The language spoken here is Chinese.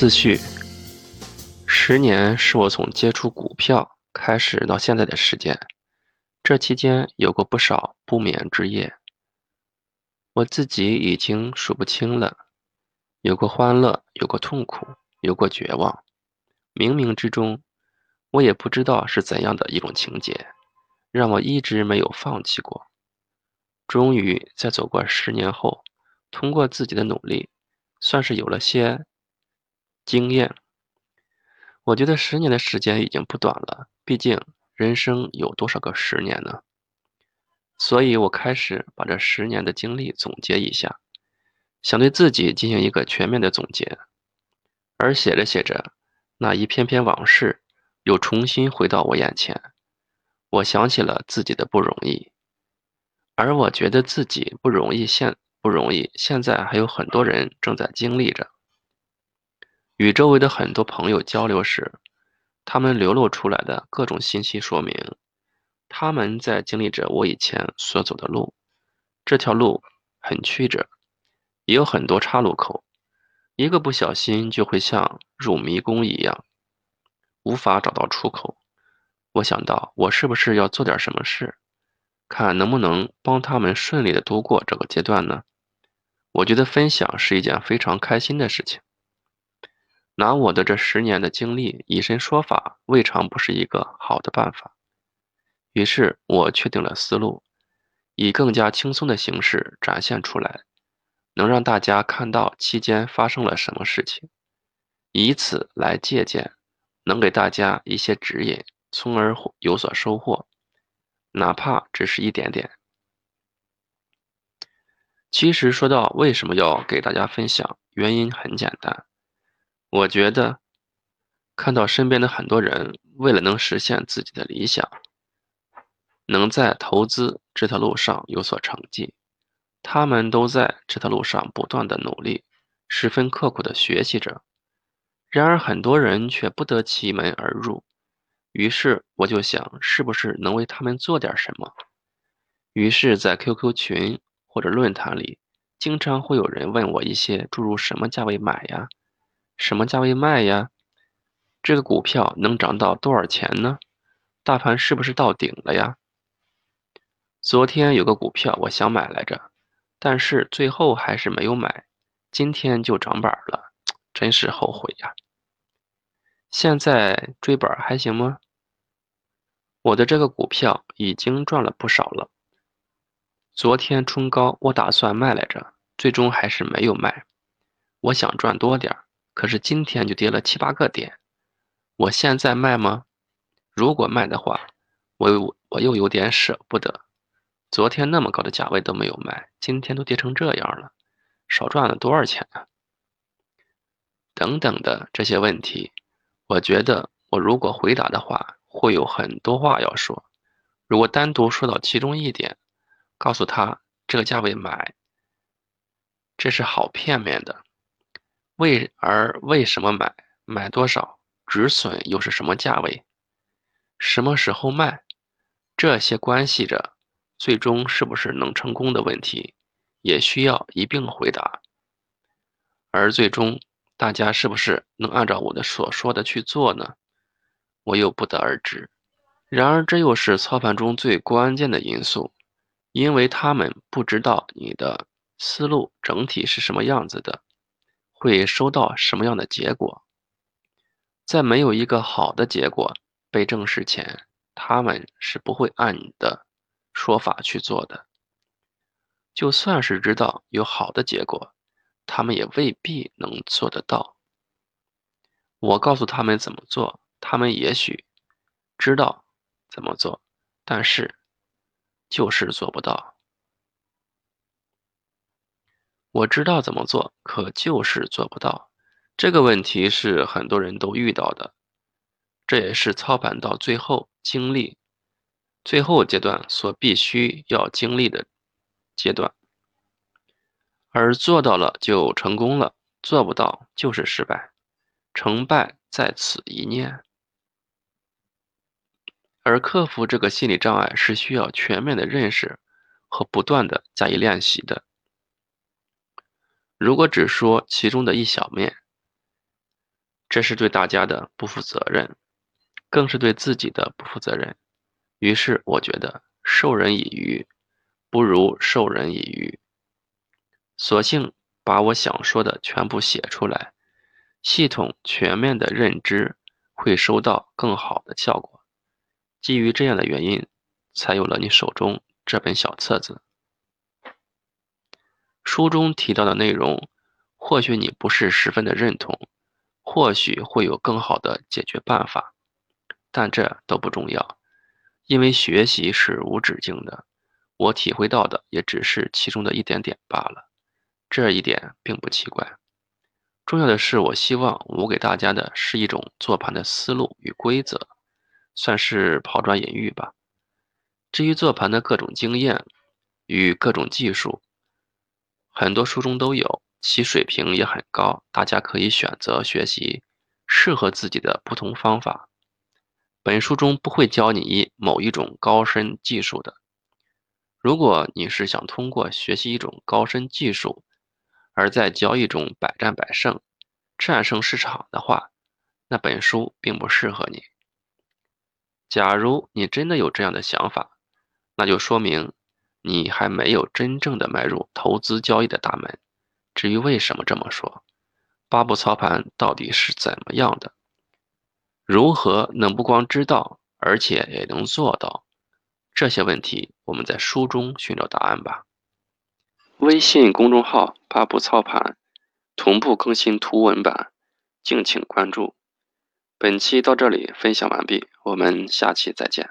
自序：十年是我从接触股票开始到现在的时间，这期间有过不少不眠之夜，我自己已经数不清了，有过欢乐，有过痛苦，有过绝望，冥冥之中，我也不知道是怎样的一种情节，让我一直没有放弃过。终于在走过十年后，通过自己的努力，算是有了些。经验，我觉得十年的时间已经不短了。毕竟人生有多少个十年呢？所以我开始把这十年的经历总结一下，想对自己进行一个全面的总结。而写着写着，那一篇篇往事又重新回到我眼前，我想起了自己的不容易，而我觉得自己不容易，现不容易，现在还有很多人正在经历着。与周围的很多朋友交流时，他们流露出来的各种信息说明，他们在经历着我以前所走的路。这条路很曲折，也有很多岔路口，一个不小心就会像入迷宫一样，无法找到出口。我想到，我是不是要做点什么事，看能不能帮他们顺利的度过这个阶段呢？我觉得分享是一件非常开心的事情。拿我的这十年的经历以身说法，未尝不是一个好的办法。于是我确定了思路，以更加轻松的形式展现出来，能让大家看到期间发生了什么事情，以此来借鉴，能给大家一些指引，从而有所收获，哪怕只是一点点。其实说到为什么要给大家分享，原因很简单。我觉得，看到身边的很多人为了能实现自己的理想，能在投资这条路上有所成绩，他们都在这条路上不断的努力，十分刻苦的学习着。然而，很多人却不得其门而入。于是，我就想，是不是能为他们做点什么？于是，在 QQ 群或者论坛里，经常会有人问我一些诸如什么价位买呀？什么价位卖呀？这个股票能涨到多少钱呢？大盘是不是到顶了呀？昨天有个股票我想买来着，但是最后还是没有买，今天就涨板了，真是后悔呀！现在追板还行吗？我的这个股票已经赚了不少了。昨天冲高，我打算卖来着，最终还是没有卖。我想赚多点儿。可是今天就跌了七八个点，我现在卖吗？如果卖的话，我我又有点舍不得。昨天那么高的价位都没有卖，今天都跌成这样了，少赚了多少钱啊？等等的这些问题，我觉得我如果回答的话，会有很多话要说。如果单独说到其中一点，告诉他这个价位买，这是好片面的。为而为什么买？买多少？止损又是什么价位？什么时候卖？这些关系着最终是不是能成功的问题，也需要一并回答。而最终大家是不是能按照我的所说的去做呢？我又不得而知。然而这又是操盘中最关键的因素，因为他们不知道你的思路整体是什么样子的。会收到什么样的结果？在没有一个好的结果被证实前，他们是不会按你的说法去做的。就算是知道有好的结果，他们也未必能做得到。我告诉他们怎么做，他们也许知道怎么做，但是就是做不到。我知道怎么做，可就是做不到。这个问题是很多人都遇到的，这也是操盘到最后经历最后阶段所必须要经历的阶段。而做到了就成功了，做不到就是失败，成败在此一念。而克服这个心理障碍是需要全面的认识和不断的加以练习的。如果只说其中的一小面，这是对大家的不负责任，更是对自己的不负责任。于是我觉得授人以鱼，不如授人以渔。索性把我想说的全部写出来，系统全面的认知会收到更好的效果。基于这样的原因，才有了你手中这本小册子。书中提到的内容，或许你不是十分的认同。或许会有更好的解决办法，但这都不重要，因为学习是无止境的。我体会到的也只是其中的一点点罢了，这一点并不奇怪。重要的是，我希望我给大家的是一种做盘的思路与规则，算是抛砖引玉吧。至于做盘的各种经验与各种技术，很多书中都有。其水平也很高，大家可以选择学习适合自己的不同方法。本书中不会教你某一种高深技术的。如果你是想通过学习一种高深技术，而在交易中百战百胜、战胜市场的话，那本书并不适合你。假如你真的有这样的想法，那就说明你还没有真正的迈入投资交易的大门。至于为什么这么说，八步操盘到底是怎么样的？如何能不光知道，而且也能做到？这些问题，我们在书中寻找答案吧。微信公众号“八步操盘”同步更新图文版，敬请关注。本期到这里分享完毕，我们下期再见。